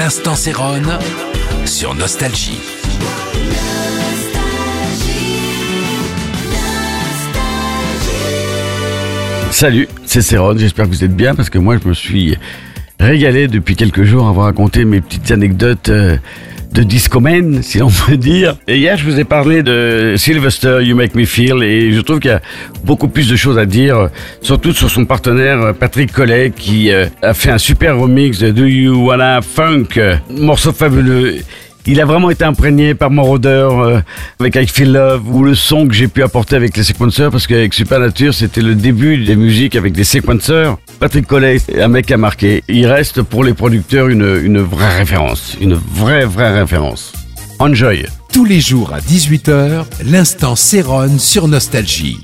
L'instant Céron sur Nostalgie. Salut, c'est Céron, j'espère que vous êtes bien parce que moi je me suis régalé depuis quelques jours à vous raconter mes petites anecdotes euh, de discomen, si l'on peut dire. Et hier je vous ai parlé de Sylvester, You Make Me Feel, et je trouve qu'il y a beaucoup plus de choses à dire, surtout sur son partenaire Patrick Collet qui euh, a fait un super remix de Do You Wanna Funk, euh, morceau fabuleux. Il a vraiment été imprégné par mon odeur euh, avec I Feel Love ou le son que j'ai pu apporter avec les sequencers parce qu'avec Supernature c'était le début des musiques avec des sequencers. Patrick Collet, un mec à marquer. Il reste pour les producteurs une, une vraie référence, une vraie vraie référence. Enjoy. Tous les jours à 18h, l'instant Céron sur Nostalgie.